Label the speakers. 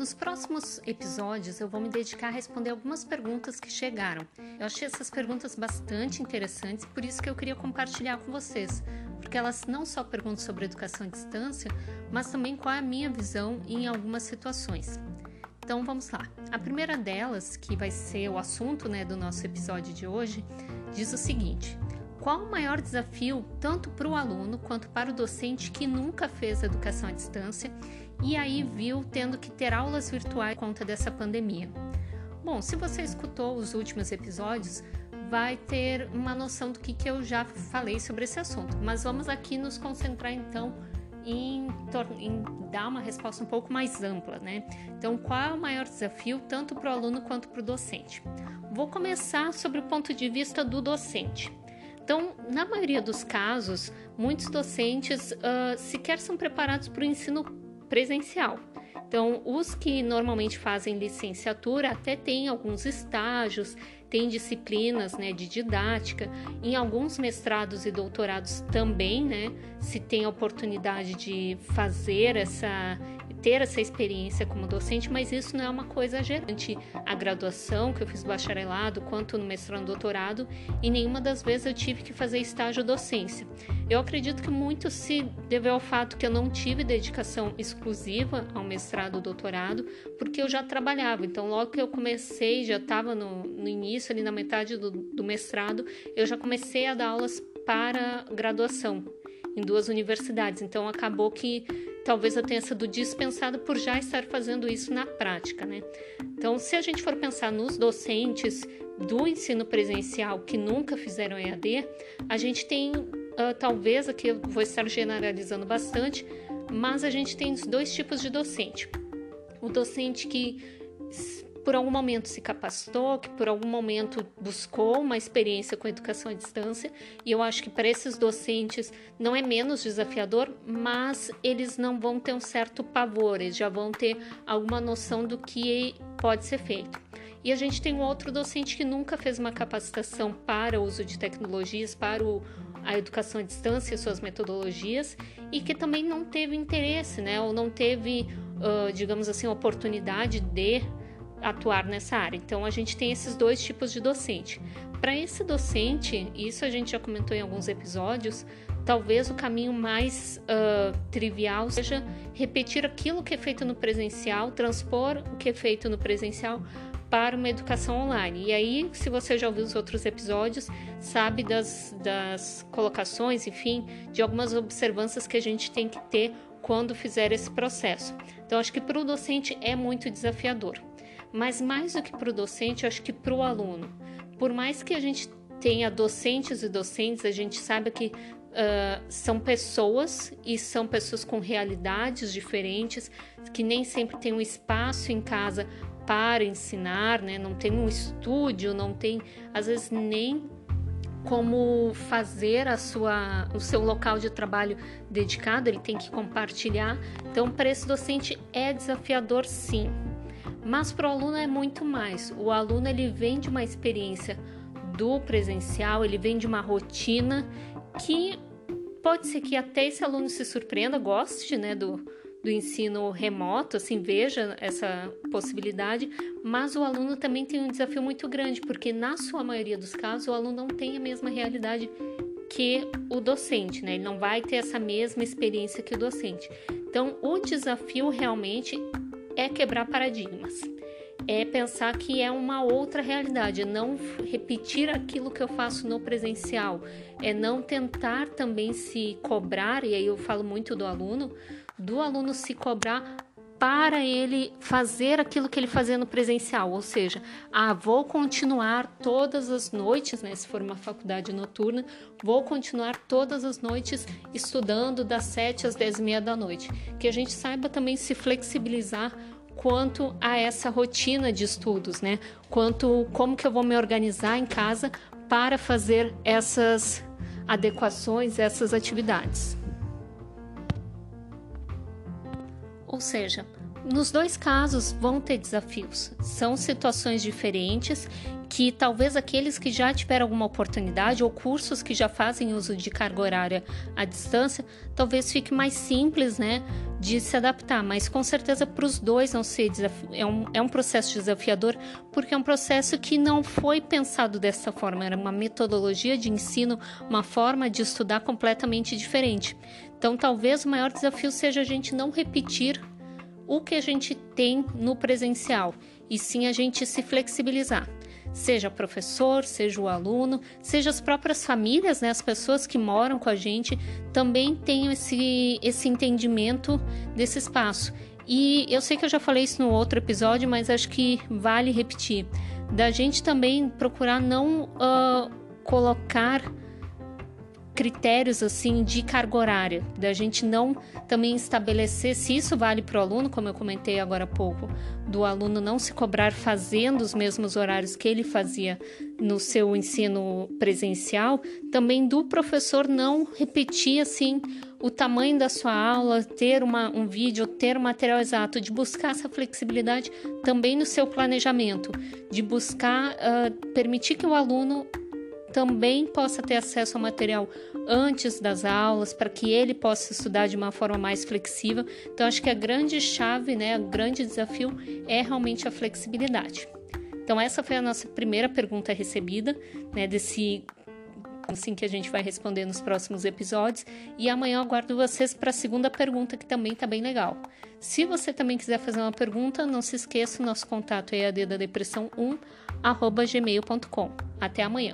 Speaker 1: Nos próximos episódios eu vou me dedicar a responder algumas perguntas que chegaram. Eu achei essas perguntas bastante interessantes, por isso que eu queria compartilhar com vocês, porque elas não só perguntam sobre educação à distância, mas também qual é a minha visão em algumas situações. Então vamos lá. A primeira delas, que vai ser o assunto né, do nosso episódio de hoje, diz o seguinte: qual o maior desafio tanto para o aluno quanto para o docente que nunca fez educação à distância e aí viu tendo que ter aulas virtuais por conta dessa pandemia? Bom, se você escutou os últimos episódios, vai ter uma noção do que, que eu já falei sobre esse assunto, mas vamos aqui nos concentrar então em, em, dar uma resposta um pouco mais ampla, né? Então, qual é o maior desafio, tanto para o aluno quanto para o docente? Vou começar sobre o ponto de vista do docente. Então, na maioria dos casos, muitos docentes uh, sequer são preparados para o ensino presencial. Então, os que normalmente fazem licenciatura até têm alguns estágios, tem disciplinas né, de didática, em alguns mestrados e doutorados também, né, se tem a oportunidade de fazer essa, ter essa experiência como docente, mas isso não é uma coisa gerante. A graduação que eu fiz bacharelado, quanto no mestrado e doutorado, e nenhuma das vezes eu tive que fazer estágio docência. Eu acredito que muito se deveu ao fato que eu não tive dedicação exclusiva ao mestrado e doutorado, porque eu já trabalhava. Então, logo que eu comecei, já estava no, no, início, ali na metade do, do mestrado, eu já comecei a dar aulas para graduação em duas universidades. Então, acabou que talvez eu tenha sido dispensada por já estar fazendo isso na prática, né? Então, se a gente for pensar nos docentes do ensino presencial que nunca fizeram EAD, a gente tem, uh, talvez aqui eu vou estar generalizando bastante, mas a gente tem dois tipos de docente. O docente que por algum momento se capacitou, que por algum momento buscou uma experiência com educação à distância, e eu acho que para esses docentes não é menos desafiador, mas eles não vão ter um certo pavor, eles já vão ter alguma noção do que pode ser feito. E a gente tem um outro docente que nunca fez uma capacitação para o uso de tecnologias, para o, a educação à distância, suas metodologias, e que também não teve interesse, né, ou não teve, uh, digamos assim, oportunidade de atuar nessa área. Então, a gente tem esses dois tipos de docente. Para esse docente, isso a gente já comentou em alguns episódios, talvez o caminho mais uh, trivial seja repetir aquilo que é feito no presencial, transpor o que é feito no presencial para uma educação online. E aí, se você já ouviu os outros episódios, sabe das, das colocações, enfim, de algumas observâncias que a gente tem que ter quando fizer esse processo. Então, acho que para o docente é muito desafiador mas mais do que para o docente, acho que para o aluno. Por mais que a gente tenha docentes e docentes, a gente sabe que uh, são pessoas e são pessoas com realidades diferentes, que nem sempre tem um espaço em casa para ensinar, né? não tem um estúdio, não tem, às vezes, nem como fazer a sua, o seu local de trabalho dedicado, ele tem que compartilhar. Então, para esse docente é desafiador, sim. Mas para o aluno é muito mais. O aluno ele vem de uma experiência do presencial, ele vem de uma rotina que pode ser que até esse aluno se surpreenda, goste, né, do, do ensino remoto, assim, veja essa possibilidade, mas o aluno também tem um desafio muito grande, porque na sua maioria dos casos o aluno não tem a mesma realidade que o docente, né? Ele não vai ter essa mesma experiência que o docente. Então, o desafio realmente é quebrar paradigmas. É pensar que é uma outra realidade, é não repetir aquilo que eu faço no presencial, é não tentar também se cobrar, e aí eu falo muito do aluno, do aluno se cobrar para ele fazer aquilo que ele fazia no presencial, ou seja, ah, vou continuar todas as noites, né, se for uma faculdade noturna, vou continuar todas as noites estudando das 7 às 10 e meia da noite. Que a gente saiba também se flexibilizar quanto a essa rotina de estudos, né? Quanto como que eu vou me organizar em casa para fazer essas adequações, essas atividades. Ou seja, nos dois casos vão ter desafios. São situações diferentes que talvez aqueles que já tiveram alguma oportunidade ou cursos que já fazem uso de carga horária à distância, talvez fique mais simples, né, de se adaptar. Mas com certeza para os dois não ser é um, é um processo desafiador porque é um processo que não foi pensado dessa forma. Era uma metodologia de ensino, uma forma de estudar completamente diferente. Então talvez o maior desafio seja a gente não repetir o que a gente tem no presencial e sim a gente se flexibilizar. Seja professor, seja o aluno, seja as próprias famílias, né, as pessoas que moram com a gente, também tenham esse, esse entendimento desse espaço. E eu sei que eu já falei isso no outro episódio, mas acho que vale repetir. Da gente também procurar não uh, colocar critérios assim de carga horária, da gente não também estabelecer se isso vale para o aluno, como eu comentei agora há pouco, do aluno não se cobrar fazendo os mesmos horários que ele fazia no seu ensino presencial, também do professor não repetir assim o tamanho da sua aula, ter uma, um vídeo, ter um material exato, de buscar essa flexibilidade também no seu planejamento, de buscar uh, permitir que o aluno também possa ter acesso ao material antes das aulas, para que ele possa estudar de uma forma mais flexível. Então, acho que a grande chave, né, o grande desafio é realmente a flexibilidade. Então, essa foi a nossa primeira pergunta recebida, né, desse assim que a gente vai responder nos próximos episódios. E amanhã eu aguardo vocês para a segunda pergunta, que também está bem legal. Se você também quiser fazer uma pergunta, não se esqueça, o nosso contato é addadepressão1 gmail.com. Até amanhã.